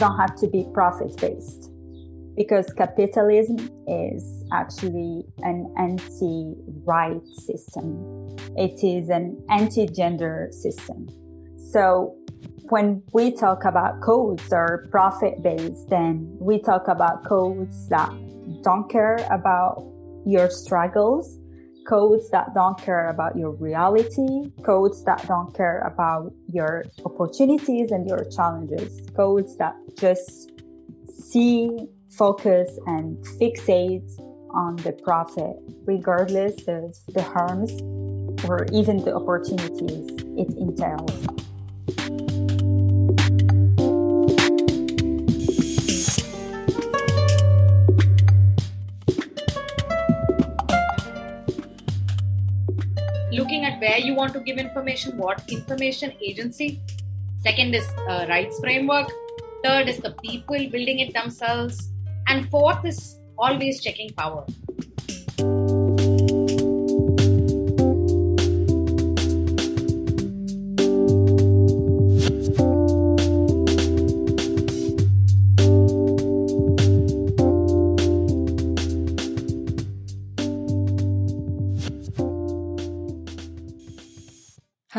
don't have to be profit based because capitalism is actually an anti right system, it is an anti gender system. So when we talk about codes or profit based, then we talk about codes that don't care about your struggles, codes that don't care about your reality, codes that don't care about your opportunities and your challenges, codes that just see, focus, and fixate on the profit, regardless of the harms or even the opportunities it entails. Looking at where you want to give information, what information agency. Second is uh, rights framework. Third is the people building it themselves. And fourth is always checking power.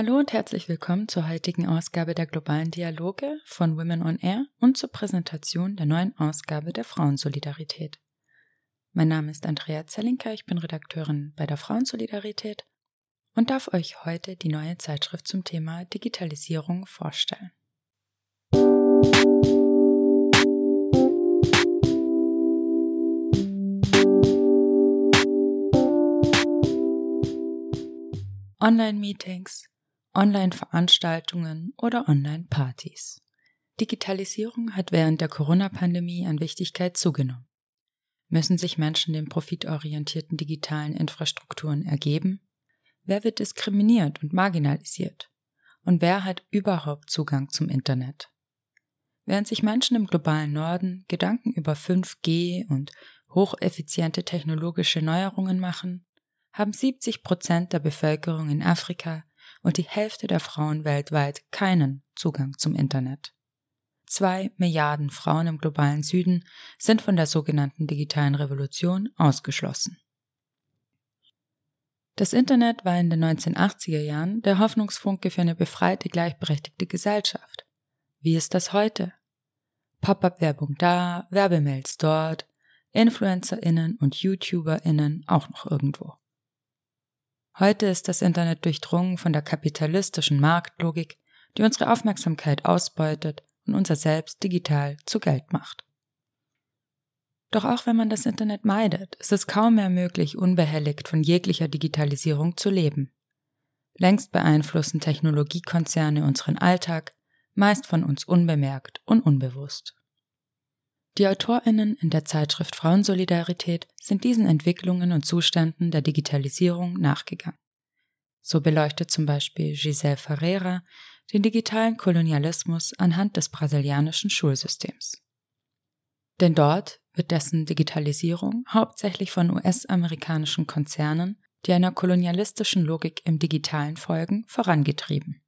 Hallo und herzlich willkommen zur heutigen Ausgabe der globalen Dialoge von Women on Air und zur Präsentation der neuen Ausgabe der Frauensolidarität. Mein Name ist Andrea Zellinker, ich bin Redakteurin bei der Frauensolidarität und darf euch heute die neue Zeitschrift zum Thema Digitalisierung vorstellen. Online-Meetings, Online-Veranstaltungen oder Online-Partys. Digitalisierung hat während der Corona-Pandemie an Wichtigkeit zugenommen. Müssen sich Menschen den profitorientierten digitalen Infrastrukturen ergeben? Wer wird diskriminiert und marginalisiert? Und wer hat überhaupt Zugang zum Internet? Während sich Menschen im globalen Norden Gedanken über 5G und hocheffiziente technologische Neuerungen machen, haben 70 Prozent der Bevölkerung in Afrika und die Hälfte der Frauen weltweit keinen Zugang zum Internet. Zwei Milliarden Frauen im globalen Süden sind von der sogenannten digitalen Revolution ausgeschlossen. Das Internet war in den 1980er Jahren der Hoffnungsfunke für eine befreite, gleichberechtigte Gesellschaft. Wie ist das heute? Pop-up-Werbung da, Werbemails dort, InfluencerInnen und YouTuberInnen auch noch irgendwo. Heute ist das Internet durchdrungen von der kapitalistischen Marktlogik, die unsere Aufmerksamkeit ausbeutet und unser Selbst digital zu Geld macht. Doch auch wenn man das Internet meidet, ist es kaum mehr möglich, unbehelligt von jeglicher Digitalisierung zu leben. Längst beeinflussen Technologiekonzerne unseren Alltag, meist von uns unbemerkt und unbewusst. Die AutorInnen in der Zeitschrift Frauensolidarität sind diesen Entwicklungen und Zuständen der Digitalisierung nachgegangen. So beleuchtet zum Beispiel Giselle Ferreira den digitalen Kolonialismus anhand des brasilianischen Schulsystems. Denn dort wird dessen Digitalisierung hauptsächlich von US-amerikanischen Konzernen, die einer kolonialistischen Logik im digitalen folgen, vorangetrieben.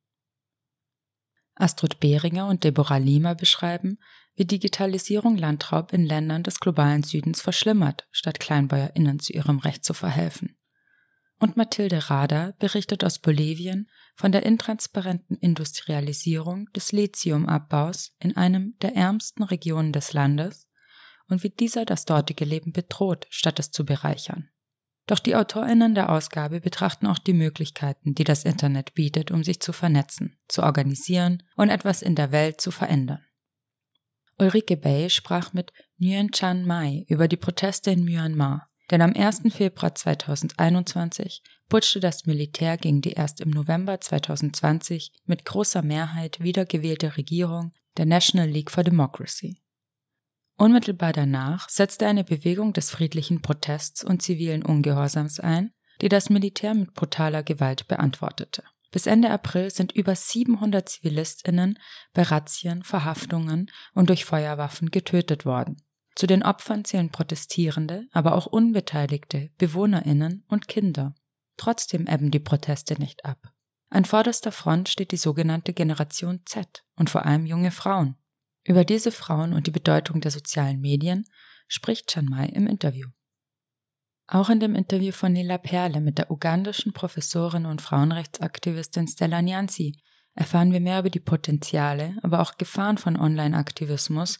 Astrid Behringer und Deborah Lima beschreiben, wie Digitalisierung Landraub in Ländern des globalen Südens verschlimmert, statt KleinbäuerInnen zu ihrem Recht zu verhelfen. Und Mathilde Rader berichtet aus Bolivien von der intransparenten Industrialisierung des Lithiumabbaus in einem der ärmsten Regionen des Landes und wie dieser das dortige Leben bedroht, statt es zu bereichern. Doch die AutorInnen der Ausgabe betrachten auch die Möglichkeiten, die das Internet bietet, um sich zu vernetzen, zu organisieren und etwas in der Welt zu verändern. Ulrike Bay sprach mit Nguyen Chan Mai über die Proteste in Myanmar. Denn am 1. Februar 2021 putschte das Militär gegen die erst im November 2020 mit großer Mehrheit wiedergewählte Regierung der National League for Democracy. Unmittelbar danach setzte eine Bewegung des friedlichen Protests und zivilen Ungehorsams ein, die das Militär mit brutaler Gewalt beantwortete. Bis Ende April sind über 700 Zivilistinnen bei Razzien, Verhaftungen und durch Feuerwaffen getötet worden. Zu den Opfern zählen Protestierende, aber auch unbeteiligte Bewohnerinnen und Kinder. Trotzdem ebben die Proteste nicht ab. An vorderster Front steht die sogenannte Generation Z und vor allem junge Frauen. Über diese Frauen und die Bedeutung der sozialen Medien spricht Chanmai im Interview. Auch in dem Interview von Nila Perle mit der ugandischen Professorin und Frauenrechtsaktivistin Stella Nyanzi erfahren wir mehr über die Potenziale, aber auch Gefahren von Online-Aktivismus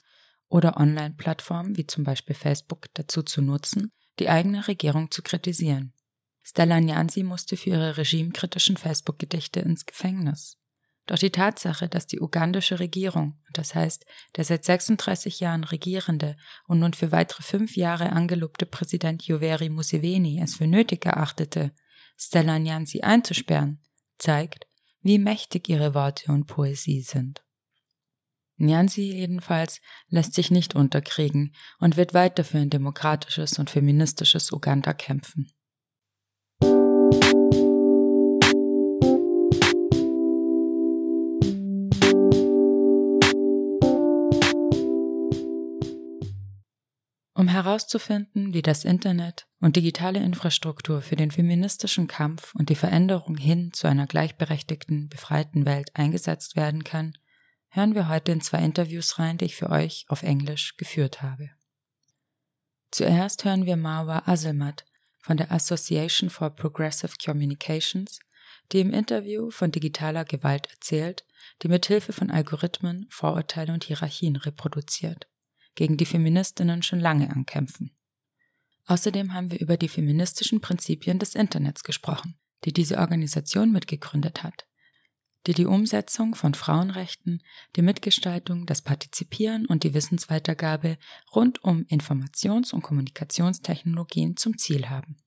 oder Online-Plattformen wie zum Beispiel Facebook dazu zu nutzen, die eigene Regierung zu kritisieren. Stella Nyanzi musste für ihre regimekritischen Facebook-Gedichte ins Gefängnis. Doch die Tatsache, dass die ugandische Regierung, das heißt der seit 36 Jahren regierende und nun für weitere fünf Jahre angelobte Präsident Yoweri Museveni es für nötig erachtete, Stella Nyanzi einzusperren, zeigt, wie mächtig ihre Worte und Poesie sind. Nyanzi jedenfalls lässt sich nicht unterkriegen und wird weiter für ein demokratisches und feministisches Uganda kämpfen. Um herauszufinden, wie das Internet und digitale Infrastruktur für den feministischen Kampf und die Veränderung hin zu einer gleichberechtigten, befreiten Welt eingesetzt werden kann, hören wir heute in zwei Interviews rein, die ich für euch auf Englisch geführt habe. Zuerst hören wir Marwa Azelmat von der Association for Progressive Communications, die im Interview von digitaler Gewalt erzählt, die mit Hilfe von Algorithmen Vorurteile und Hierarchien reproduziert gegen die Feministinnen schon lange ankämpfen. Außerdem haben wir über die feministischen Prinzipien des Internets gesprochen, die diese Organisation mitgegründet hat, die die Umsetzung von Frauenrechten, die Mitgestaltung, das Partizipieren und die Wissensweitergabe rund um Informations- und Kommunikationstechnologien zum Ziel haben.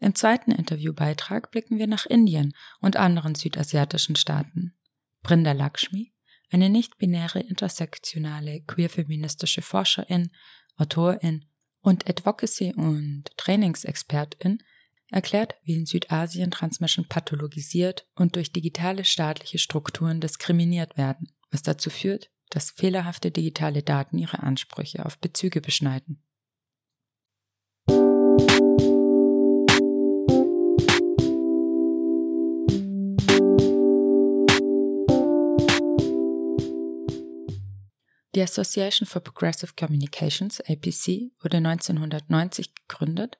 Im zweiten Interviewbeitrag blicken wir nach Indien und anderen südasiatischen Staaten. Brinda Lakshmi, eine nicht-binäre intersektionale queer-feministische Forscherin, Autorin und Advocacy- und Trainingsexpertin erklärt, wie in Südasien Transmenschen pathologisiert und durch digitale staatliche Strukturen diskriminiert werden, was dazu führt, dass fehlerhafte digitale Daten ihre Ansprüche auf Bezüge beschneiden. Die Association for Progressive Communications, APC, wurde 1990 gegründet,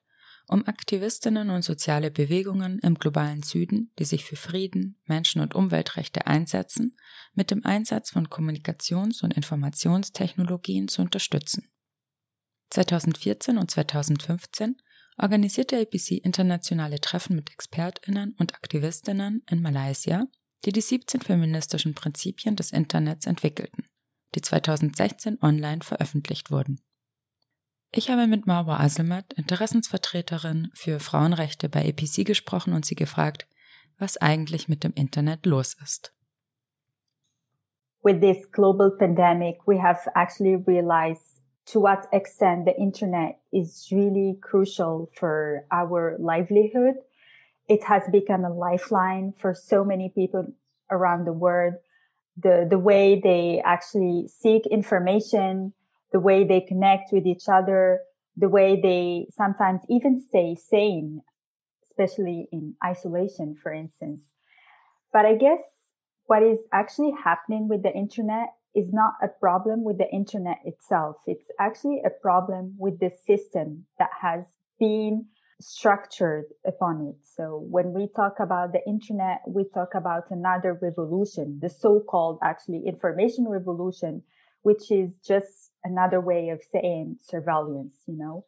um Aktivistinnen und soziale Bewegungen im globalen Süden, die sich für Frieden, Menschen- und Umweltrechte einsetzen, mit dem Einsatz von Kommunikations- und Informationstechnologien zu unterstützen. 2014 und 2015 organisierte APC internationale Treffen mit Expertinnen und Aktivistinnen in Malaysia, die die 17 feministischen Prinzipien des Internets entwickelten die 2016 online veröffentlicht wurden. Ich habe mit Marwa Azelmat, Interessensvertreterin für Frauenrechte bei APC gesprochen und sie gefragt, was eigentlich mit dem Internet los ist. With this global pandemic, we have actually realized to what extent the internet is really crucial for our livelihood. It has become a lifeline for so many people around the world. The the way they actually seek information, the way they connect with each other, the way they sometimes even stay sane, especially in isolation, for instance. But I guess what is actually happening with the internet is not a problem with the internet itself. It's actually a problem with the system that has been structured upon it. So when we talk about the internet, we talk about another revolution, the so-called actually information revolution, which is just another way of saying surveillance, you know.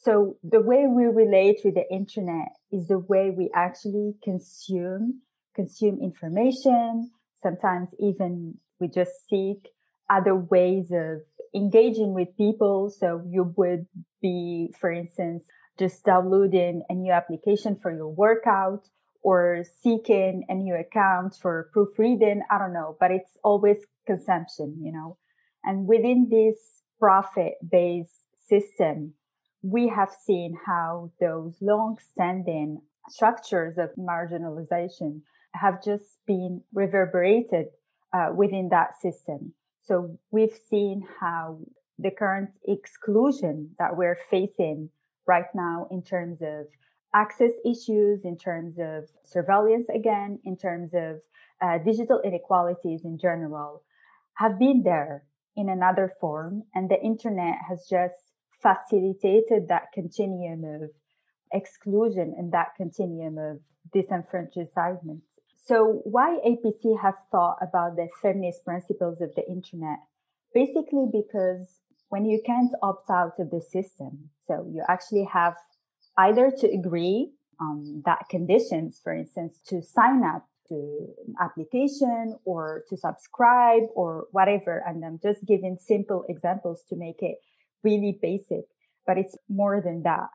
So the way we relate with the internet is the way we actually consume, consume information. Sometimes even we just seek other ways of engaging with people. So you would be, for instance, just downloading a new application for your workout or seeking a new account for proofreading. I don't know, but it's always consumption, you know. And within this profit based system, we have seen how those long standing structures of marginalization have just been reverberated uh, within that system. So we've seen how the current exclusion that we're facing right now in terms of access issues, in terms of surveillance again, in terms of uh, digital inequalities in general, have been there in another form. And the internet has just facilitated that continuum of exclusion and that continuum of disenfranchisement. So why APC has thought about the feminist principles of the internet? Basically because when you can't opt out of the system, so you actually have either to agree on that conditions, for instance, to sign up to an application or to subscribe or whatever. And I'm just giving simple examples to make it really basic, but it's more than that.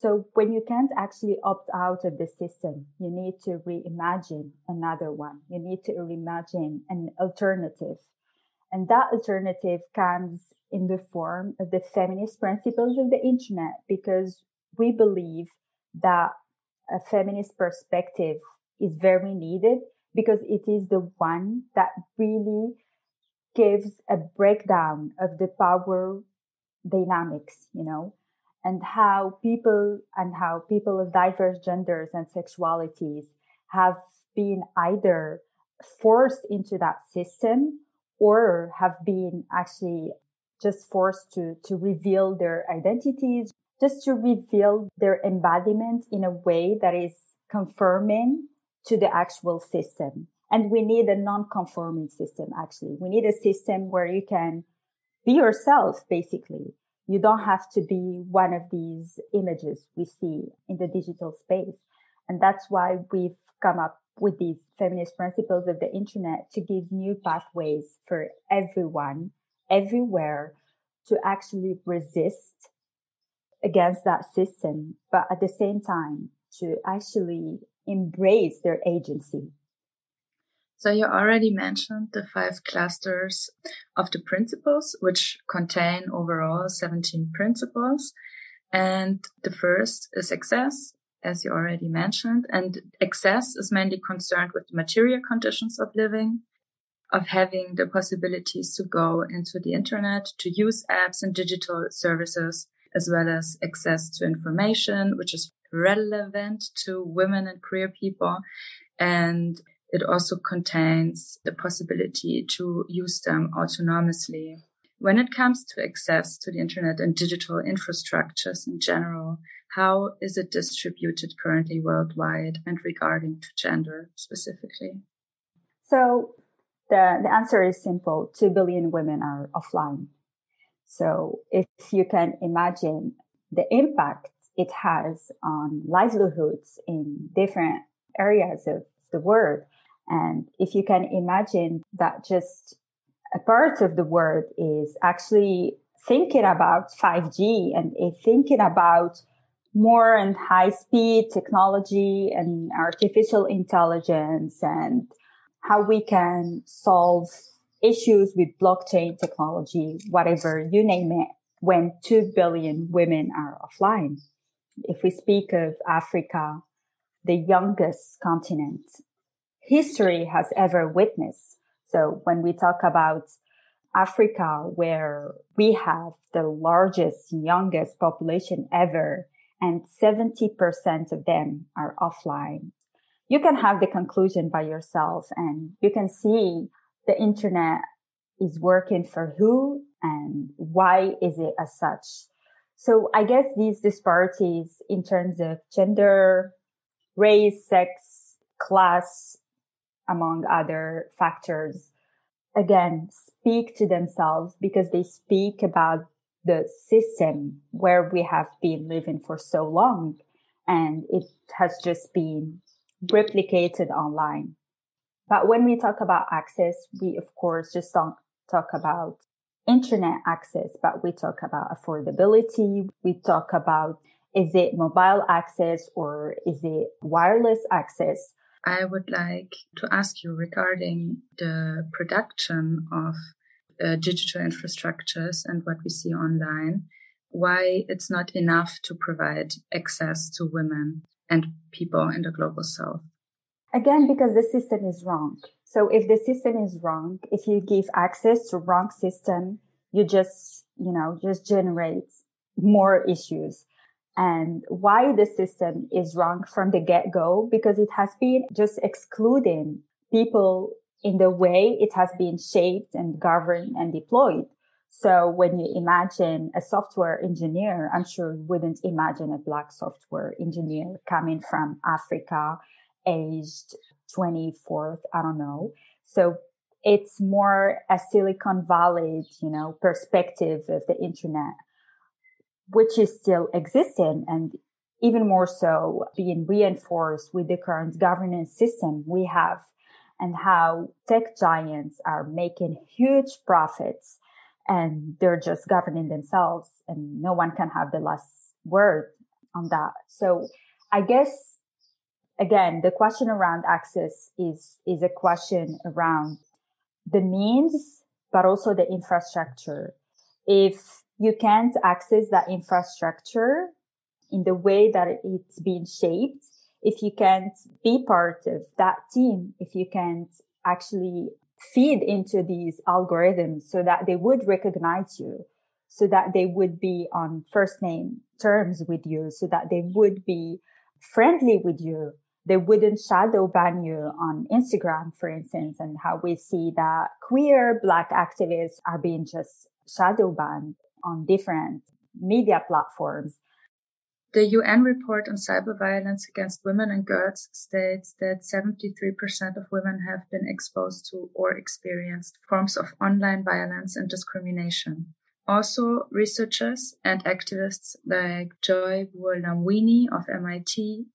So when you can't actually opt out of the system, you need to reimagine another one. You need to reimagine an alternative. And that alternative comes in the form of the feminist principles of the internet because we believe that a feminist perspective is very needed because it is the one that really gives a breakdown of the power dynamics, you know, and how people and how people of diverse genders and sexualities have been either forced into that system or have been actually just forced to, to reveal their identities, just to reveal their embodiment in a way that is confirming to the actual system. And we need a non-conforming system, actually. We need a system where you can be yourself, basically. You don't have to be one of these images we see in the digital space. And that's why we've come up with these feminist principles of the internet to give new pathways for everyone, everywhere to actually resist against that system, but at the same time to actually embrace their agency. So you already mentioned the five clusters of the principles, which contain overall 17 principles. And the first is access, as you already mentioned. And access is mainly concerned with the material conditions of living, of having the possibilities to go into the internet, to use apps and digital services, as well as access to information, which is relevant to women and queer people. And it also contains the possibility to use them autonomously. When it comes to access to the internet and digital infrastructures in general, how is it distributed currently worldwide and regarding to gender specifically? So the, the answer is simple. Two billion women are offline. So if you can imagine the impact it has on livelihoods in different areas of the world, and if you can imagine that just a part of the world is actually thinking about 5G and thinking about more and high speed technology and artificial intelligence and how we can solve issues with blockchain technology, whatever you name it, when 2 billion women are offline. If we speak of Africa, the youngest continent history has ever witnessed. So when we talk about Africa, where we have the largest, youngest population ever, and 70% of them are offline, you can have the conclusion by yourself and you can see the internet is working for who and why is it as such. So I guess these disparities in terms of gender, race, sex, class, among other factors, again, speak to themselves because they speak about the system where we have been living for so long and it has just been replicated online. But when we talk about access, we of course just don't talk about internet access, but we talk about affordability. We talk about is it mobile access or is it wireless access? I would like to ask you regarding the production of uh, digital infrastructures and what we see online, why it's not enough to provide access to women and people in the global south. Again, because the system is wrong. So if the system is wrong, if you give access to wrong system, you just, you know, just generate more issues. And why the system is wrong from the get go, because it has been just excluding people in the way it has been shaped and governed and deployed. So when you imagine a software engineer, I'm sure you wouldn't imagine a black software engineer coming from Africa, aged 24th, I don't know. So it's more a Silicon Valley, you know, perspective of the internet, which is still existing and even more so being reinforced with the current governance system we have and how tech giants are making huge profits and they're just governing themselves and no one can have the last word on that. So I guess again, the question around access is, is a question around the means, but also the infrastructure. If you can't access that infrastructure in the way that it's being shaped, if you can't be part of that team, if you can't actually feed into these algorithms so that they would recognize you, so that they would be on first name terms with you, so that they would be friendly with you. They wouldn't shadow ban you on Instagram, for instance, and how we see that queer black activists are being just shadow banned on different media platforms. The UN report on cyber violence against women and girls states that 73% of women have been exposed to or experienced forms of online violence and discrimination. Also, researchers and activists like Joy Buolamwini of MIT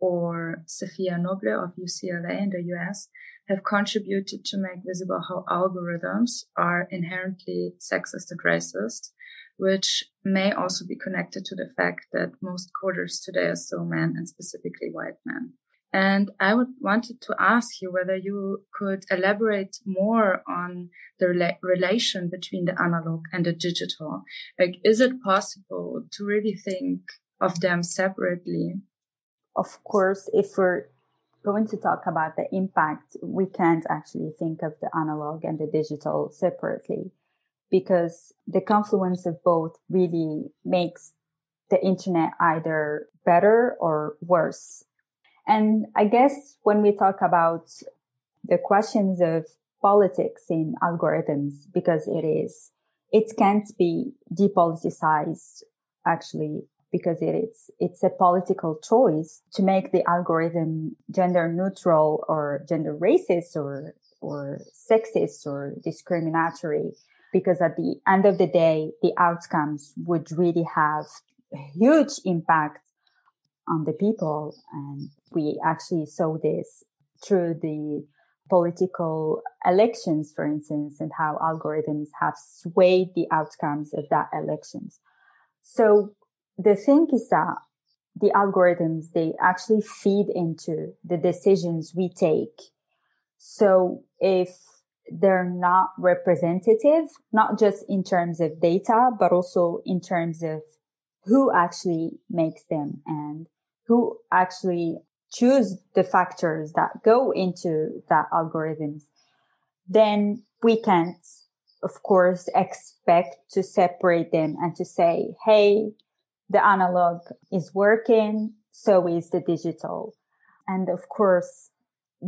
or Safiya Noble of UCLA in the US have contributed to make visible how algorithms are inherently sexist and racist which may also be connected to the fact that most coders today are still men and specifically white men. And I would wanted to ask you whether you could elaborate more on the rela- relation between the analog and the digital. Like, is it possible to really think of them separately? Of course, if we're going to talk about the impact, we can't actually think of the analog and the digital separately because the confluence of both really makes the internet either better or worse. And I guess when we talk about the questions of politics in algorithms, because it is, it can't be depoliticized actually because it is, it's a political choice to make the algorithm gender neutral or gender racist or, or sexist or discriminatory because at the end of the day, the outcomes would really have huge impact on the people. And we actually saw this through the political elections, for instance, and how algorithms have swayed the outcomes of that elections. So the thing is that the algorithms, they actually feed into the decisions we take. So if they're not representative, not just in terms of data, but also in terms of who actually makes them and who actually choose the factors that go into that algorithms. Then we can't, of course, expect to separate them and to say, Hey, the analog is working. So is the digital. And of course,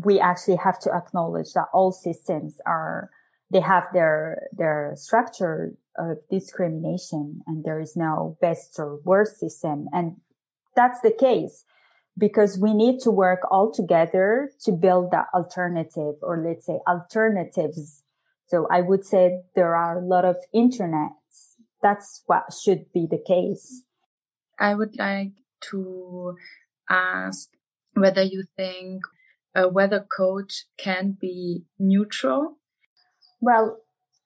we actually have to acknowledge that all systems are they have their their structure of discrimination and there is no best or worst system. And that's the case because we need to work all together to build that alternative or let's say alternatives. So i would say there are a lot of internets that's what should be the case. I would like to ask whether you think a weather coach can be neutral? Well,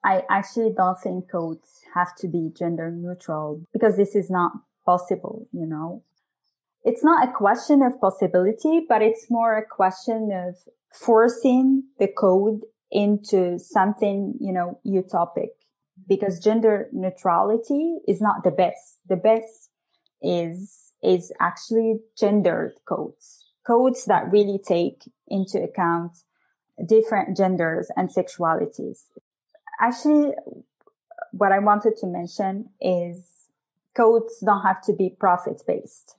I actually don't think codes have to be gender neutral because this is not possible, you know. It's not a question of possibility, but it's more a question of forcing the code into something, you know, utopic because gender neutrality is not the best. The best is, is actually gendered codes, codes that really take into account different genders and sexualities. Actually, what I wanted to mention is codes don't have to be profit based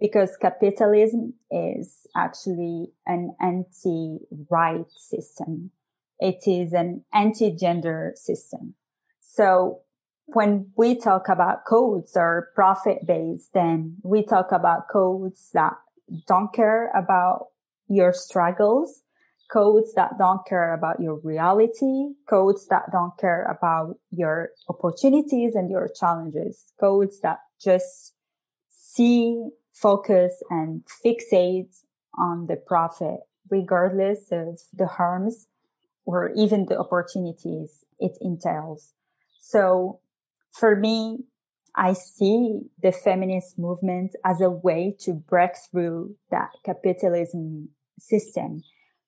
because capitalism is actually an anti-right system. It is an anti-gender system. So when we talk about codes or profit based, then we talk about codes that don't care about your struggles, codes that don't care about your reality, codes that don't care about your opportunities and your challenges, codes that just see, focus and fixate on the profit, regardless of the harms or even the opportunities it entails. So for me, I see the feminist movement as a way to break through that capitalism system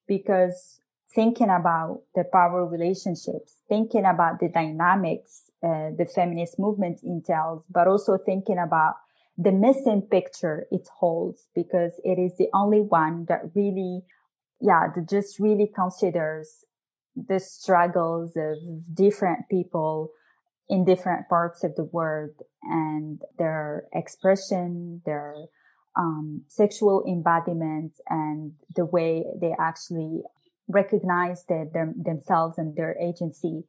because thinking about the power relationships, thinking about the dynamics uh, the feminist movement entails, but also thinking about the missing picture it holds because it is the only one that really, yeah, that just really considers the struggles of different people in different parts of the world and their expression, their um, sexual embodiment, and the way they actually recognize themselves and their agency.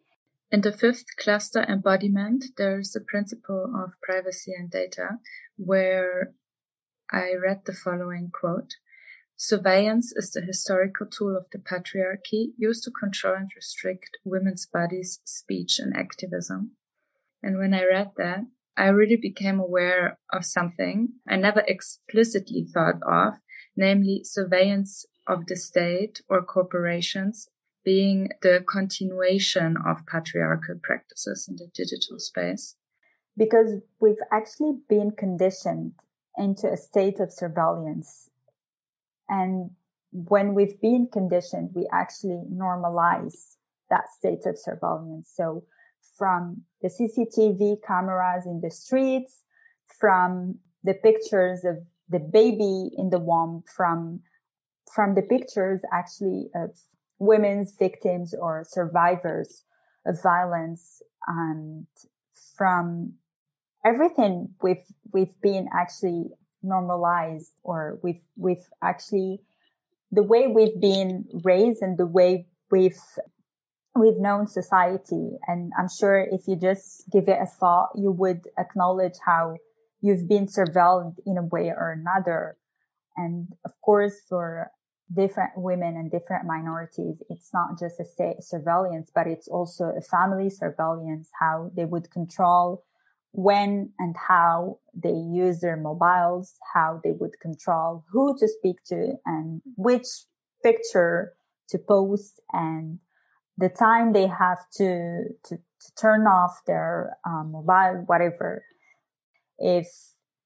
In the fifth cluster embodiment, there's the principle of privacy and data, where I read the following quote. Surveillance is the historical tool of the patriarchy used to control and restrict women's bodies, speech, and activism. And when I read that, I really became aware of something I never explicitly thought of, namely surveillance of the state or corporations being the continuation of patriarchal practices in the digital space. Because we've actually been conditioned into a state of surveillance. And when we've been conditioned, we actually normalize that state of surveillance. So from the CCTV cameras in the streets, from the pictures of the baby in the womb, from, from the pictures actually of women's victims or survivors of violence and from everything we've, we've been actually normalized or we've, we've actually, the way we've been raised and the way we've we've known society. And I'm sure if you just give it a thought, you would acknowledge how you've been surveilled in a way or another. And of course, for different women and different minorities, it's not just a state surveillance, but it's also a family surveillance, how they would control when and how they use their mobiles, how they would control who to speak to and which picture to post and the time they have to to, to turn off their um, mobile, whatever. If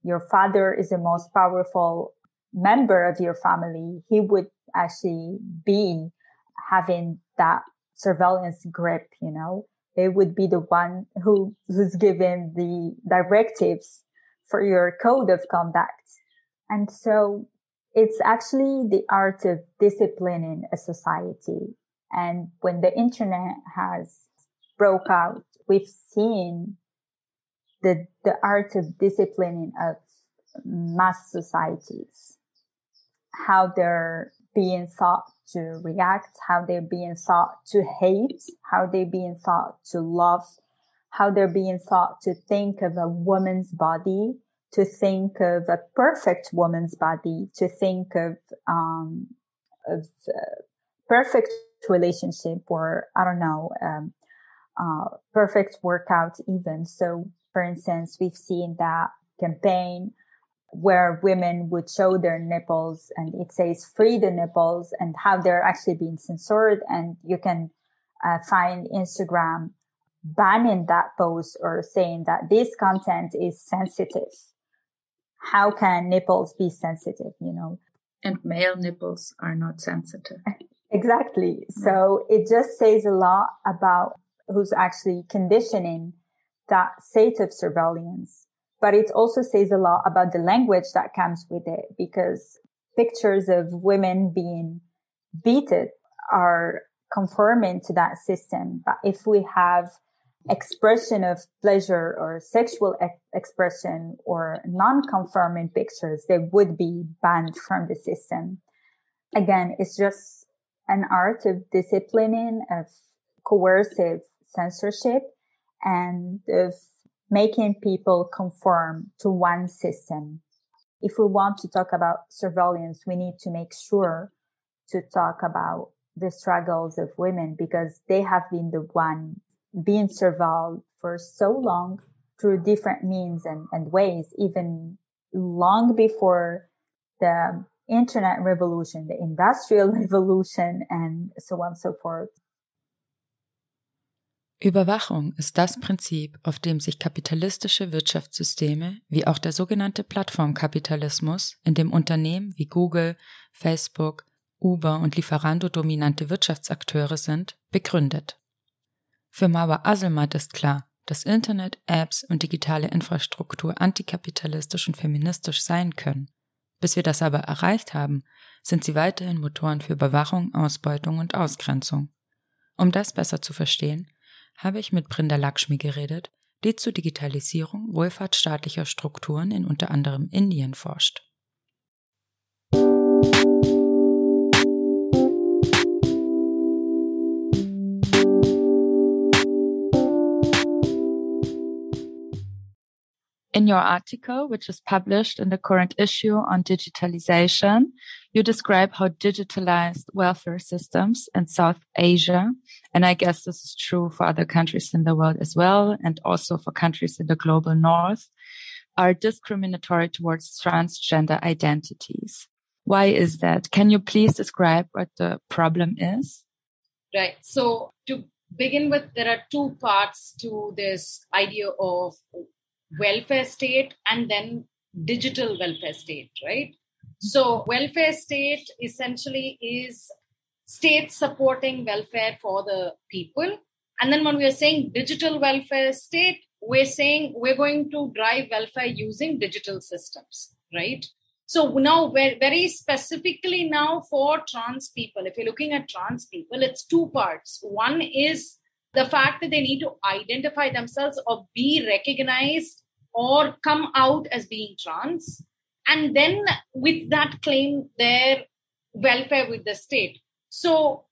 your father is the most powerful member of your family, he would actually be having that surveillance grip, you know. It would be the one who, who's given the directives for your code of conduct. And so it's actually the art of disciplining a society and when the internet has broke out, we've seen the, the art of disciplining of mass societies, how they're being thought to react, how they're being thought to hate, how they're being thought to love, how they're being thought to think of a woman's body, to think of a perfect woman's body, to think of, um, of uh, perfect relationship or I don't know, um, uh, perfect workout even. So for instance, we've seen that campaign where women would show their nipples and it says free the nipples and how they're actually being censored. And you can uh, find Instagram banning that post or saying that this content is sensitive. How can nipples be sensitive, you know? And male nipples are not sensitive. Exactly. So it just says a lot about who's actually conditioning that state of surveillance. But it also says a lot about the language that comes with it because pictures of women being beaten are conforming to that system. But if we have expression of pleasure or sexual ex- expression or non-conforming pictures, they would be banned from the system. Again, it's just an art of disciplining, of coercive censorship and of making people conform to one system. If we want to talk about surveillance, we need to make sure to talk about the struggles of women because they have been the one being surveilled for so long through different means and, and ways, even long before the internet revolution, the industrial revolution, and so on and so forth. Überwachung ist das Prinzip, auf dem sich kapitalistische Wirtschaftssysteme wie auch der sogenannte Plattformkapitalismus, in dem Unternehmen wie Google, Facebook, Uber und Lieferando dominante Wirtschaftsakteure sind, begründet. Für Mawa Aselmat ist klar, dass Internet, Apps und digitale Infrastruktur antikapitalistisch und feministisch sein können. Bis wir das aber erreicht haben, sind sie weiterhin Motoren für Überwachung, Ausbeutung und Ausgrenzung. Um das besser zu verstehen, habe ich mit Brinda Lakshmi geredet, die zur Digitalisierung wohlfahrtsstaatlicher Strukturen in unter anderem Indien forscht. In your article, which is published in the current issue on digitalization, you describe how digitalized welfare systems in South Asia, and I guess this is true for other countries in the world as well, and also for countries in the global north, are discriminatory towards transgender identities. Why is that? Can you please describe what the problem is? Right. So to begin with, there are two parts to this idea of welfare state and then digital welfare state, right? So, welfare state essentially is state supporting welfare for the people. And then when we are saying digital welfare state, we're saying we're going to drive welfare using digital systems, right? So now, very specifically now for trans people, if you're looking at trans people, it's two parts. One is the fact that they need to identify themselves or be recognized or come out as being trans. And then with that claim their welfare with the state. So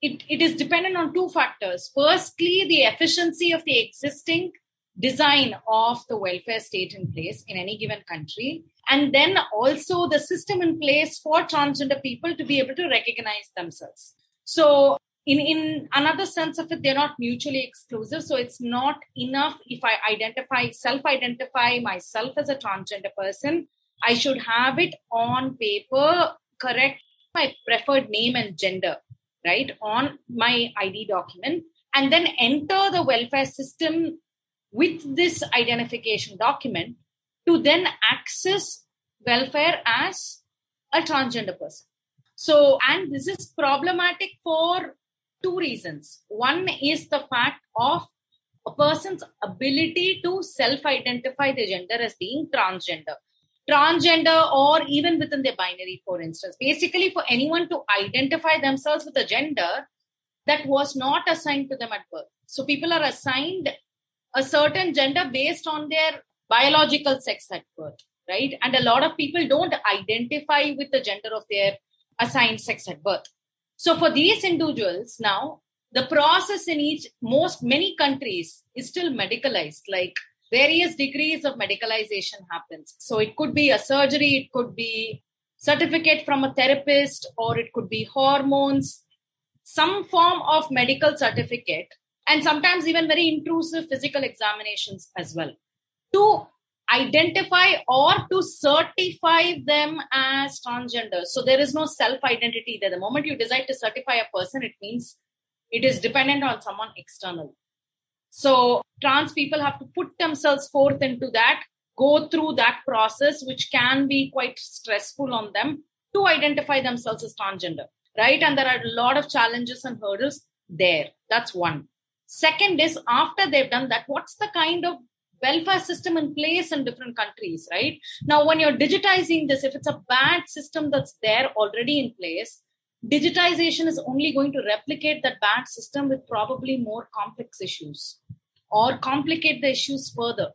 it, it is dependent on two factors. Firstly the efficiency of the existing design of the welfare state in place in any given country. And then also the system in place for transgender people to be able to recognize themselves. So in in another sense of it they're not mutually exclusive so it's not enough if i identify self identify myself as a transgender person i should have it on paper correct my preferred name and gender right on my id document and then enter the welfare system with this identification document to then access welfare as a transgender person. So and this is problematic for two reasons. One is the fact of a person's ability to self identify their gender as being transgender. Transgender, or even within their binary, for instance. Basically, for anyone to identify themselves with a gender that was not assigned to them at birth. So, people are assigned a certain gender based on their biological sex at birth, right? And a lot of people don't identify with the gender of their assigned sex at birth. So for these individuals now, the process in each most many countries is still medicalized, like various degrees of medicalization happens. So it could be a surgery, it could be certificate from a therapist, or it could be hormones, some form of medical certificate, and sometimes even very intrusive physical examinations as well. To identify or to certify them as transgender. So there is no self identity there. The moment you decide to certify a person, it means it is dependent on someone external. So trans people have to put themselves forth into that, go through that process, which can be quite stressful on them to identify themselves as transgender, right? And there are a lot of challenges and hurdles there. That's one. Second is after they've done that, what's the kind of welfare system in place in different countries, right? Now, when you're digitizing this, if it's a bad system that's there already in place, digitization is only going to replicate that bad system with probably more complex issues or complicate the issues further.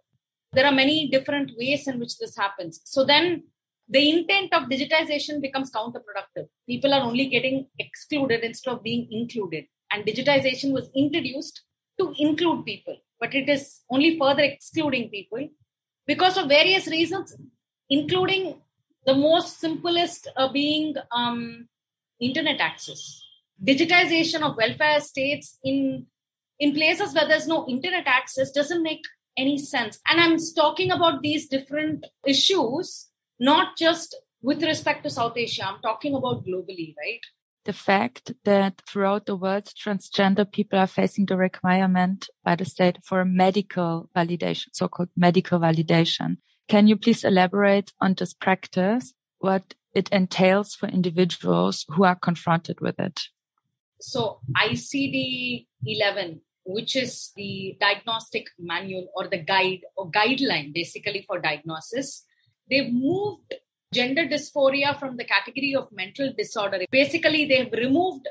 There are many different ways in which this happens. So then the intent of digitization becomes counterproductive. People are only getting excluded instead of being included. And digitization was introduced to include people, but it is only further excluding people because of various reasons, including the most simplest uh, being um, internet access. Digitization of welfare states in in places where there's no internet access doesn't make any sense. And I'm talking about these different issues, not just with respect to South Asia. I'm talking about globally, right? The fact that throughout the world, transgender people are facing the requirement by the state for medical validation, so-called medical validation. Can you please elaborate on this practice, what it entails for individuals who are confronted with it? So ICD 11, which is the diagnostic manual or the guide or guideline basically for diagnosis, they've moved gender dysphoria from the category of mental disorder. Basically, they've removed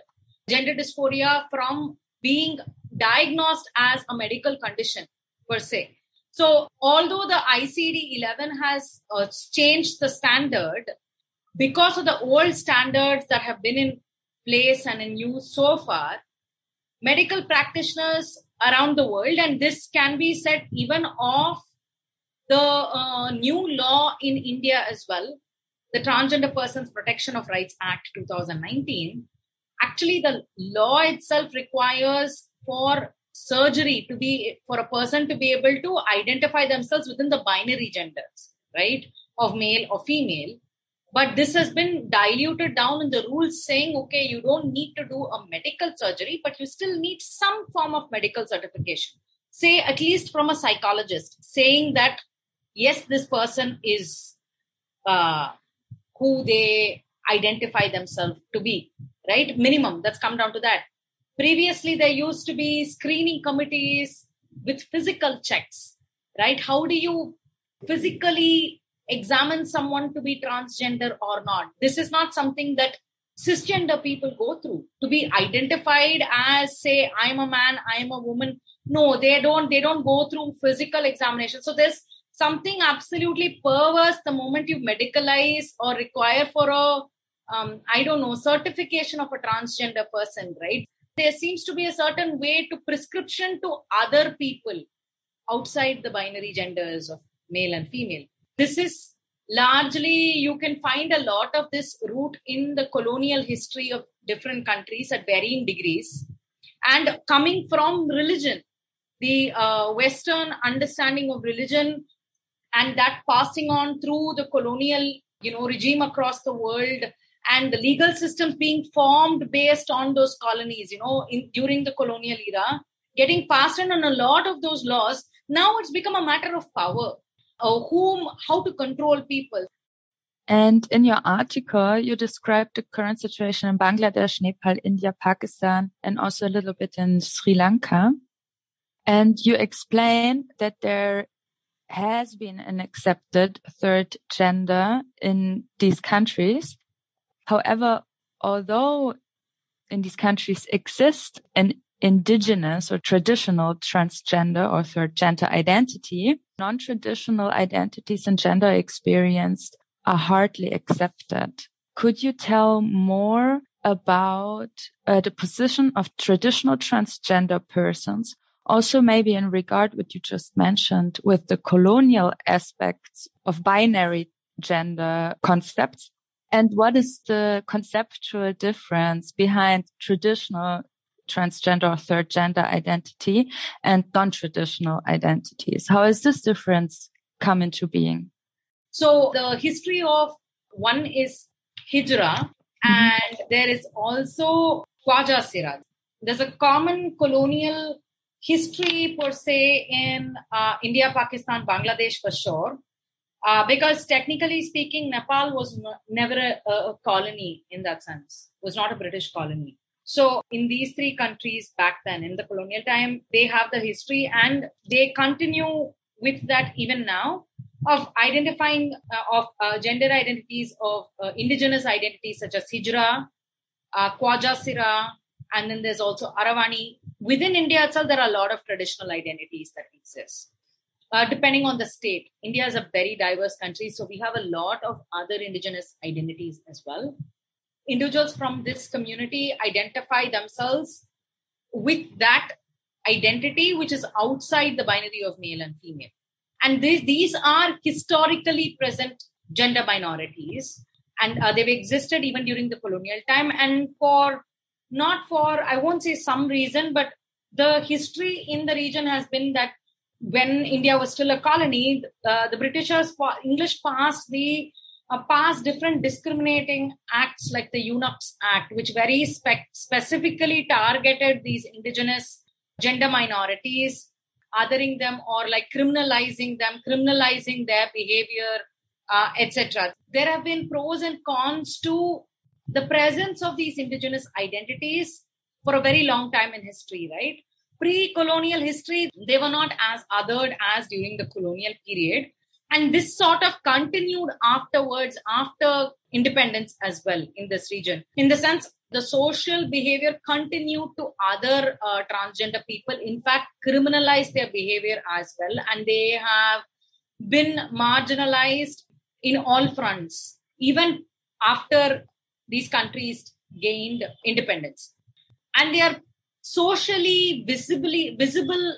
gender dysphoria from being diagnosed as a medical condition per se. So, although the ICD 11 has uh, changed the standard because of the old standards that have been in place and in use so far, medical practitioners around the world, and this can be said even of the uh, new law in India as well, the Transgender Persons Protection of Rights Act 2019, actually the law itself requires for surgery to be for a person to be able to identify themselves within the binary genders, right? Of male or female. But this has been diluted down in the rules saying, okay, you don't need to do a medical surgery, but you still need some form of medical certification. Say, at least from a psychologist, saying that, yes, this person is uh, who they identify themselves to be, right? Minimum, that's come down to that. Previously, there used to be screening committees with physical checks, right? How do you physically examine someone to be transgender or not? This is not something that cisgender people go through to be identified as say i'm a man i'm a woman no they don't they don't go through physical examination so there's something absolutely perverse the moment you medicalize or require for a um, I don't know certification of a transgender person, right? There seems to be a certain way to prescription to other people outside the binary genders of male and female. This is largely you can find a lot of this root in the colonial history of different countries at varying degrees and coming from religion the uh, western understanding of religion and that passing on through the colonial you know regime across the world and the legal systems being formed based on those colonies you know in, during the colonial era getting passed in on a lot of those laws now it's become a matter of power uh, whom how to control people and in your article, you described the current situation in Bangladesh, Nepal, India, Pakistan, and also a little bit in Sri Lanka. And you explain that there has been an accepted third gender in these countries. However, although in these countries exist an indigenous or traditional transgender or third gender identity, non-traditional identities and gender experience are hardly accepted. Could you tell more about uh, the position of traditional transgender persons also, maybe in regard what you just mentioned with the colonial aspects of binary gender concepts. And what is the conceptual difference behind traditional transgender or third gender identity and non-traditional identities? How is this difference come into being? So the history of one is Hijra mm-hmm. and there is also Khwaja Sira. There's a common colonial history per se in uh, India, Pakistan, Bangladesh for sure. Uh, because technically speaking, Nepal was n- never a, a, colony in that sense, was not a British colony. So in these three countries back then in the colonial time, they have the history and they continue with that even now of identifying uh, of uh, gender identities of uh, indigenous identities such as Hijra, uh, Khwaja and then there's also Aravani. Within India itself, there are a lot of traditional identities that exist. Uh, depending on the state, India is a very diverse country, so we have a lot of other indigenous identities as well. Individuals from this community identify themselves with that identity, which is outside the binary of male and female. And these, these are historically present gender minorities, and uh, they've existed even during the colonial time. And for not for, I won't say some reason, but the history in the region has been that when India was still a colony, uh, the Britishers, English passed the uh, passed different discriminating acts like the Eunuchs Act, which very spe- specifically targeted these indigenous gender minorities, othering them or like criminalizing them, criminalizing their behavior, uh, etc. There have been pros and cons to the presence of these indigenous identities for a very long time in history, right? Pre-colonial history, they were not as othered as during the colonial period. And this sort of continued afterwards, after independence as well in this region. In the sense, the social behavior continued to other uh, transgender people, in fact, criminalize their behavior as well. And they have been marginalized in all fronts, even after these countries gained independence. And they are socially visibly visible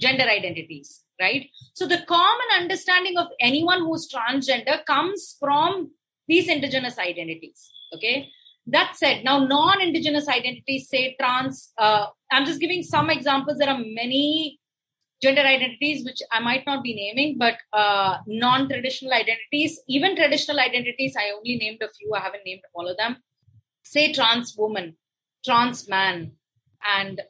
gender identities, right? So the common understanding of anyone who's transgender comes from these indigenous identities. Okay. That said, now non-indigenous identities say trans. Uh, I'm just giving some examples. There are many gender identities which I might not be naming, but uh, non-traditional identities, even traditional identities. I only named a few. I haven't named all of them. Say trans woman, trans man, and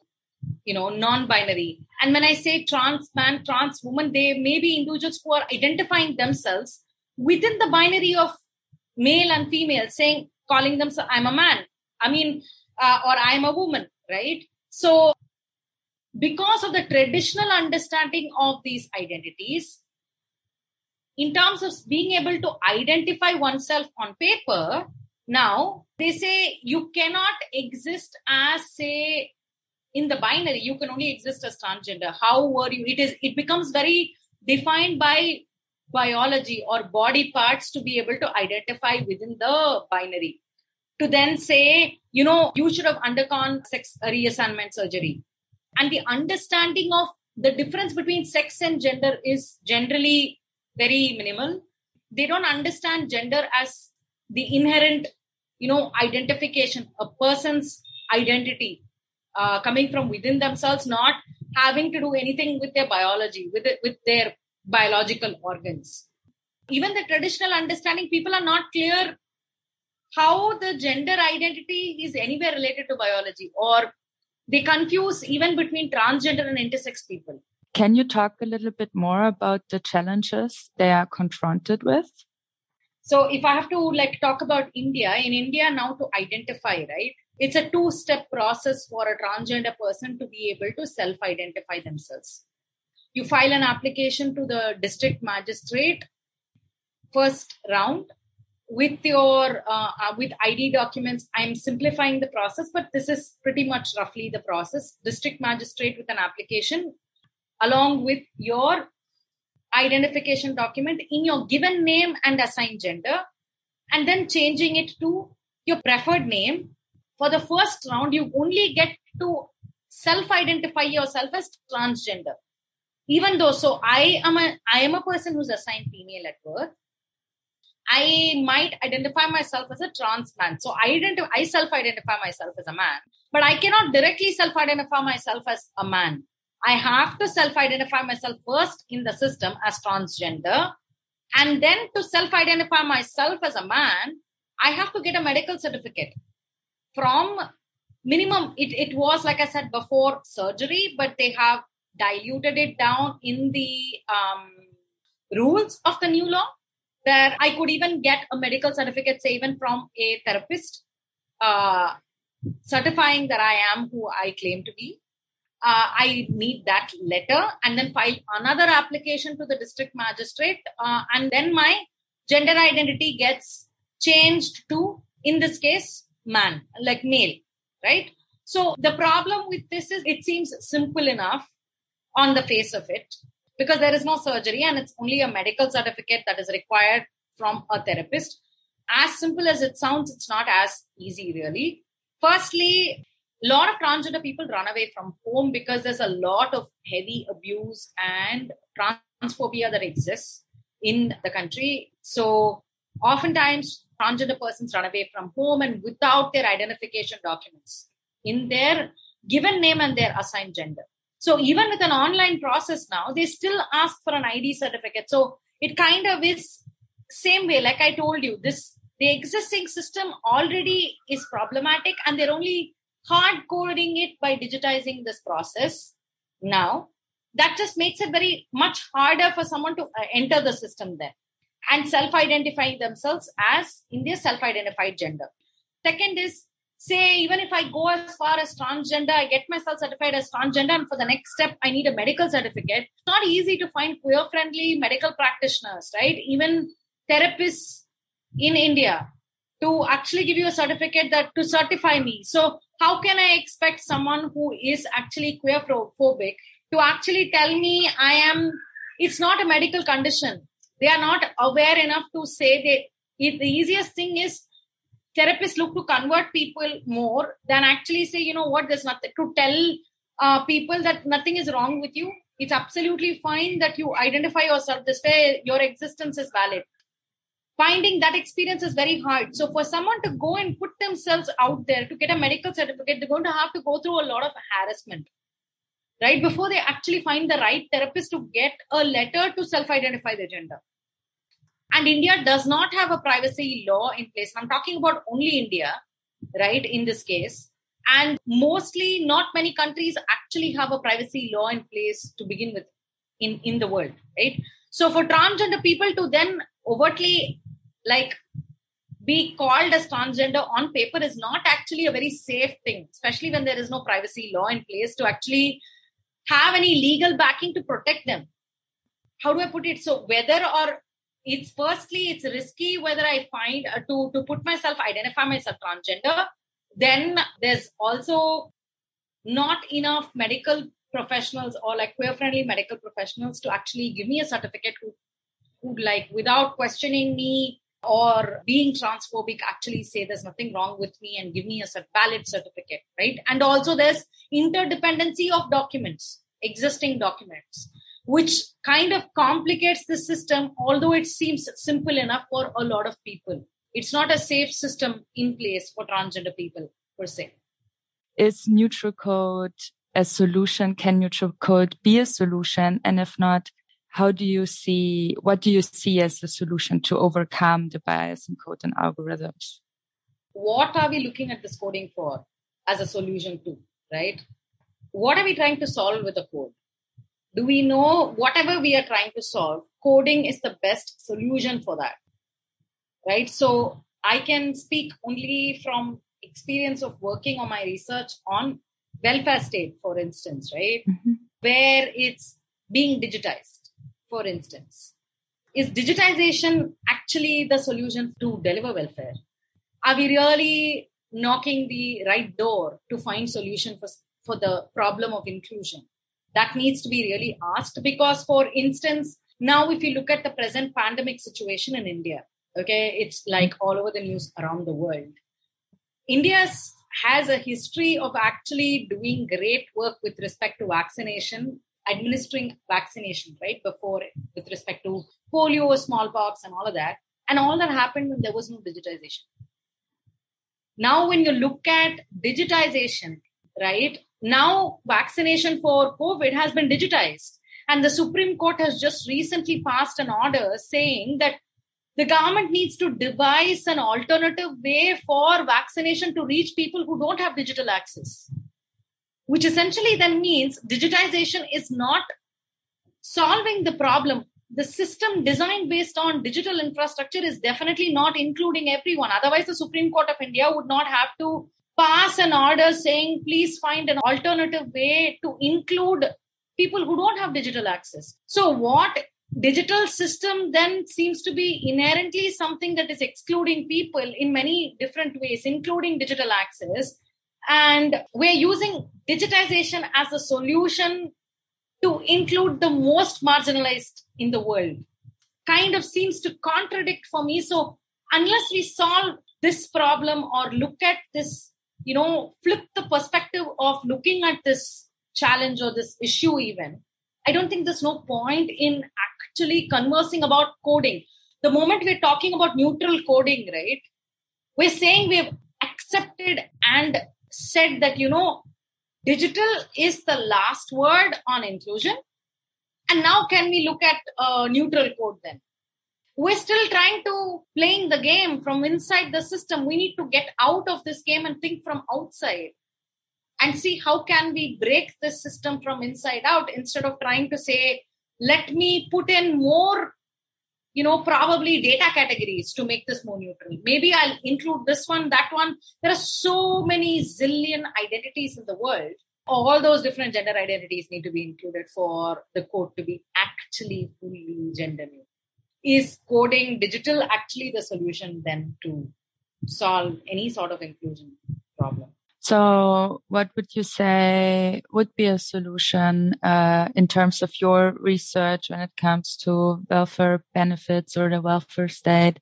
you know non-binary. And when I say trans man, trans woman, they may be individuals who are identifying themselves within the binary of male and female, saying calling them i'm a man i mean uh, or i'm a woman right so because of the traditional understanding of these identities in terms of being able to identify oneself on paper now they say you cannot exist as say in the binary you can only exist as transgender how were you it is it becomes very defined by biology or body parts to be able to identify within the binary. To then say, you know, you should have undergone sex reassignment surgery. And the understanding of the difference between sex and gender is generally very minimal. They don't understand gender as the inherent, you know, identification, a person's identity uh, coming from within themselves, not having to do anything with their biology, with it, with their biological organs. Even the traditional understanding, people are not clear how the gender identity is anywhere related to biology, or they confuse even between transgender and intersex people. Can you talk a little bit more about the challenges they are confronted with? So, if I have to like talk about India, in India now to identify, right? It's a two step process for a transgender person to be able to self identify themselves you file an application to the district magistrate first round with your uh, uh, with id documents i'm simplifying the process but this is pretty much roughly the process. District magistrate with an application along with your identification document in your given name and assigned gender and then changing it to your preferred name. For the first round you only get to self identify yourself as transgender. Even though so i am a i am a person who's assigned female at birth i might identify myself as a trans man. So i identify i self identify myself as a man. But i cannot directly self identify myself as a man. I have to self identify myself first in the system as transgender. And then to self identify myself as a man i have to get a medical certificate. From minimum it, it was like i said before surgery but they have diluted it down in the um, rules of the new law where I could even get a medical certificate, say even from a therapist, uh, certifying that I am who I claim to be. Uh, I need that letter and then file another application to the district magistrate. Uh, and then my gender identity gets changed to, in this case, man, like male, right? So the problem with this is it seems simple enough on the face of it because there is no surgery and it's only a medical certificate that is required from a therapist. As simple as it sounds, it's not as easy really. Firstly, a lot of transgender people run away from home because there's a lot of heavy abuse and transphobia that exists in the country. So oftentimes transgender persons run away from home and without their identification documents in their given name and their assigned gender. So even with an online process now, they still ask for an ID certificate. So it kind of is same way, like I told you, this the existing system already is problematic and they're only hard coding it by digitizing this process now that just makes it very much harder for someone to uh, enter the system there and self-identify themselves as in their self-identified gender second is say even if i go as far as transgender i get myself certified as transgender and for the next step i need a medical certificate. It's not easy to find queer friendly medical practitioners right? Even therapists in india to actually give you a certificate that to certify me. So how can I expect someone who is actually queer phobic to actually tell me I am, it's not a medical condition. They are not aware enough to say that the easiest thing is therapists look to convert people more than actually say, you know what, there's nothing to tell uh, people that nothing is wrong with you. It's absolutely fine that you identify yourself this way, your existence is valid finding that experience is very hard. So for someone to go and put themselves out there to get a medical certificate, they're going to have to go through a lot of harassment, right? Before they actually find the right therapist to get a letter to self-identify their gender. And India does not have a privacy law in place. I'm talking about only India, right? In this case. And mostly not many countries actually have a privacy law in place to begin with in, in the world, right? So for transgender people to then overtly like be called as transgender on paper is not actually a very safe thing, especially when there is no privacy law in place to actually have any legal backing to protect them. How do I put it? So whether or it's firstly it's risky whether I find uh, to to put myself identify myself transgender. Then there's also not enough medical professionals or like queer friendly medical professionals to actually give me a certificate who who like without questioning me or being transphobic actually say there's nothing wrong with me and give me a valid certificate right and also there's interdependency of documents existing documents which kind of complicates the system although it seems simple enough for a lot of people. It's not a safe system in place for transgender people per se. Is neutral code a solution? Can neutral code be a solution? And if not how do you see what do you see as the solution to overcome the bias in code and algorithms? What are we looking at this coding for as a solution to right? What are we trying to solve with the code do we know whatever we are trying to solve coding is the best solution for that right so i can speak only from experience of working on my research on welfare state for instance right mm-hmm. where it's being digitized for instance. Is digitization actually the solution to deliver welfare? Are we really knocking the right door to find solution for, for the problem of inclusion? That needs to be really asked because, for instance, now if you look at the present pandemic situation in India, okay, it's like all over the news around the world. India has a history of actually doing great work with respect to vaccination administering vaccination, right, before with respect to polio, smallpox, and all of that. And all that happened when there was no digitization. Now, when you look at digitization, right, now vaccination for COVID has been digitized. And the Supreme Court has just recently passed an order saying that the government needs to devise an alternative way for vaccination to reach people who don't have digital access which essentially then means digitization is not solving the problem. The system designed based on digital infrastructure is definitely not including everyone. Otherwise, the Supreme Court of India would not have to pass an order saying, please find an alternative way to include people who don't have digital access. So, what digital system then seems to be inherently something that is excluding people in many different ways, including digital access. And we're using digitization as a solution to include the most marginalized in the world. Kind of seems to contradict for me. So, unless we solve this problem or look at this, you know, flip the perspective of looking at this challenge or this issue, even, I don't think there's no point in actually conversing about coding. The moment we're talking about neutral coding, right, we're saying we've accepted and said that, you know, digital is the last word on inclusion. And now can we look at uh, neutral code then? We're still trying to playing the game from inside the system. We need to get out of this game and think from outside and see how can we break this system from inside out instead of trying to say, let me put in more you know, probably data categories to make this more neutral. Maybe I'll include this one, that one. There are so many zillion identities in the world. All those different gender identities need to be included for the code to be actually fully gender neutral. Is coding digital actually the solution then to solve any sort of inclusion problem? So, what would you say would be a solution uh, in terms of your research when it comes to welfare benefits or the welfare state?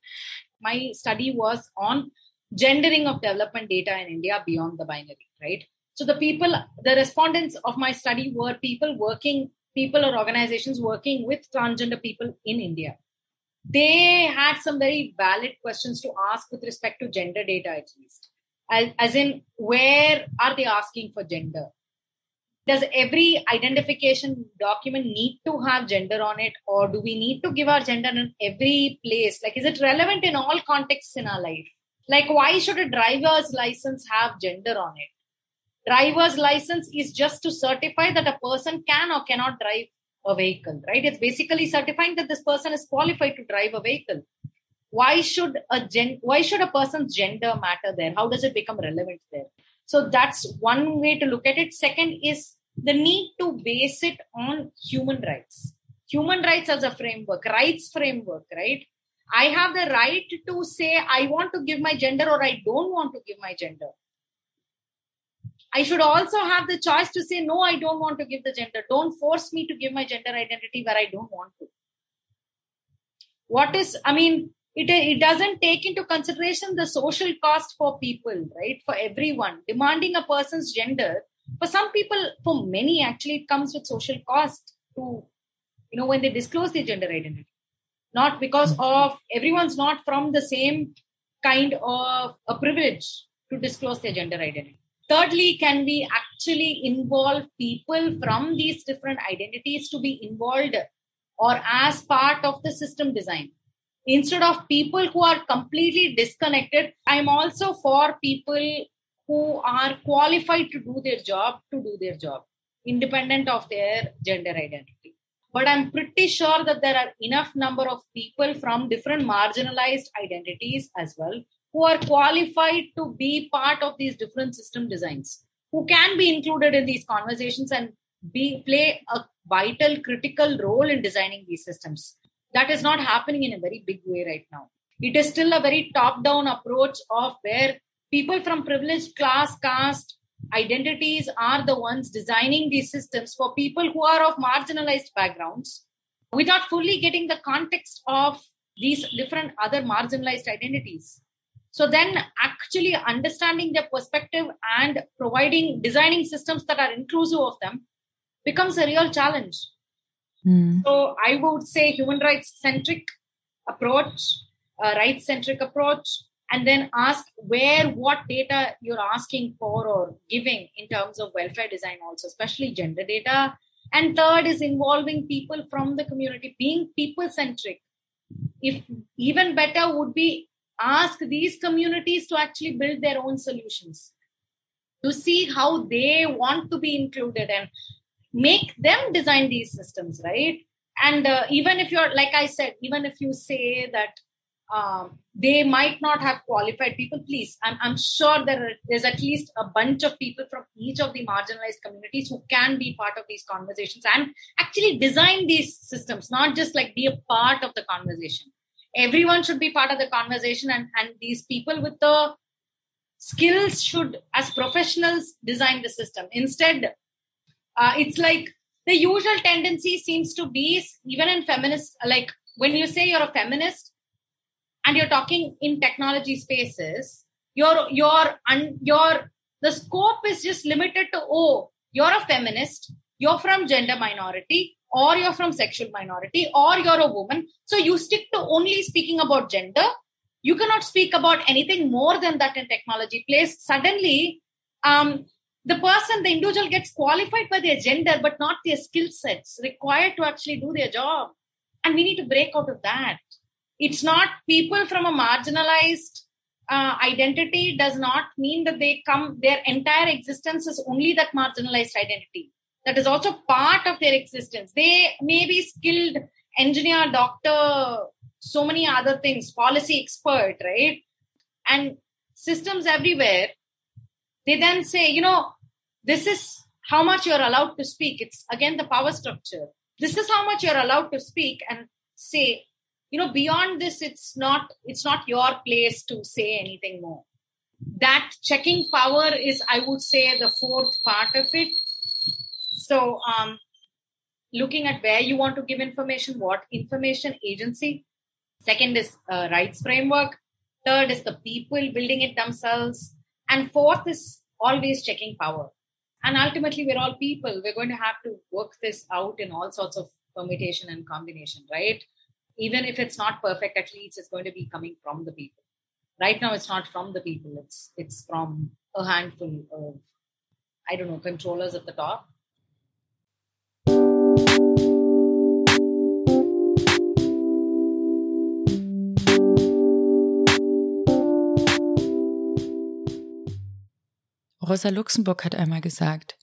My study was on gendering of development data in India beyond the binary, right? So, the people, the respondents of my study were people working, people or organizations working with transgender people in India. They had some very valid questions to ask with respect to gender data, at least. As, as in where are they asking for gender? Does every identification document need to have gender on it or do we need to give our gender in every place? Like is it relevant in all contexts in our life? Like why should a driver's license have gender on it? Driver's license is just to certify that a person can or cannot drive a vehicle right? It's basically certifying that this person is qualified to drive a vehicle. Why should a gen why should a person's gender matter there? How does it become relevant there? So that's one way to look at it. Second is the need to base it on human rights. Human rights as a framework rights framework right? I have the right to say i want to give my gender or i don't want to give my gender i should also have the choice to say no i don't want to give the gender don't force me to give my gender identity where i don't want to what is i mean it, it doesn't take into consideration the social cost for people, right? For everyone. Demanding a person's gender, for some people, for many, actually, it comes with social cost to, you know, when they disclose their gender identity. Not because mm-hmm. of everyone's not from the same kind of a privilege to disclose their gender identity. Thirdly, can we actually involve people from these different identities to be involved or as part of the system design? instead of people who are completely disconnected i'm also for people who are qualified to do their job to do their job independent of their gender identity but i'm pretty sure that there are enough number of people from different marginalized identities as well who are qualified to be part of these different system designs who can be included in these conversations and be play a vital critical role in designing these systems that is not happening in a very big way right now. It is still a very top down approach of where people from privileged class, caste, identities are the ones designing these systems for people who are of marginalized backgrounds without fully getting the context of these different other marginalized identities. So then actually understanding their perspective and providing designing systems that are inclusive of them becomes a real challenge. Mm. So I would say human rights centric approach, uh, rights centric approach, and then ask where what data you're asking for or giving in terms of welfare design, also, especially gender data. And third is involving people from the community, being people centric. If even better would be ask these communities to actually build their own solutions to see how they want to be included and make them design these systems, right? And uh, even if you're, like I said, even if you say that um, they might not have qualified people, please, I'm, I'm sure there are, there's at least a bunch of people from each of the marginalized communities who can be part of these conversations and actually design these systems, not just like be a part of the conversation. Everyone should be part of the conversation, and, and these people with the skills should, as professionals, design the system. Instead, uh, it's like the usual tendency seems to be even in feminist like when you say you're a feminist and you're talking in technology spaces your your and your the scope is just limited to oh you're a feminist you're from gender minority or you're from sexual minority or you're a woman so you stick to only speaking about gender you cannot speak about anything more than that in technology place suddenly um, the person, the individual gets qualified by their gender, but not their skill sets required to actually do their job. And we need to break out of that. It's not people from a marginalized uh, identity does not mean that they come, their entire existence is only that marginalized identity. That is also part of their existence. They may be skilled engineer, doctor, so many other things, policy expert, right? And systems everywhere they then say, you know, this is how much you're allowed to speak. It's again the power structure. This is how much you're allowed to speak and say, you know, beyond this, it's not, it's not your place to say anything more. That checking power is, I would say, the fourth part of it. So, um, looking at where you want to give information, what information agency. Second is uh, rights framework. Third is the people building it themselves and fourth is always checking power. And ultimately, we're all people. We're going to have to work this out in all sorts of permutation and combination, right? Even if it's not perfect, at least it's going to be coming from the people. Right now, it's not from the people. It's it's from a handful of, I don't know, controllers at the top Rosa Luxemburg hat einmal gesagt,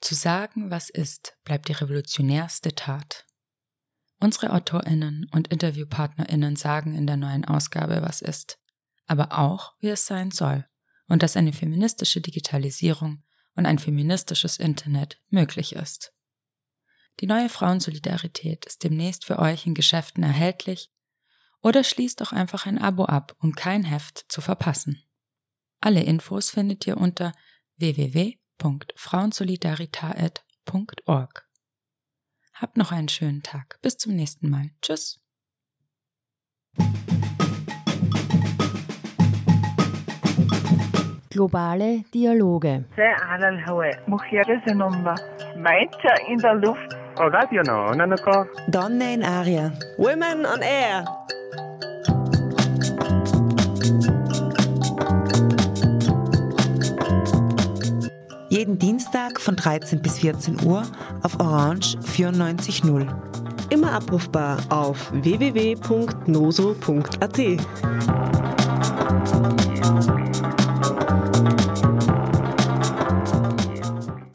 zu sagen, was ist, bleibt die revolutionärste Tat. Unsere Autorinnen und Interviewpartnerinnen sagen in der neuen Ausgabe, was ist, aber auch, wie es sein soll und dass eine feministische Digitalisierung und ein feministisches Internet möglich ist. Die neue Frauensolidarität ist demnächst für euch in Geschäften erhältlich oder schließt doch einfach ein Abo ab, um kein Heft zu verpassen. Alle Infos findet ihr unter www.frauensolidaritaet.org. Habt noch einen schönen Tag. Bis zum nächsten Mal. Tschüss. Globale Dialoge. In der Luft. Radio no, nanako. Donne in aria. Women on air. Jeden Dienstag von 13 bis 14 Uhr auf Orange 94.0. Immer abrufbar auf www.noso.at.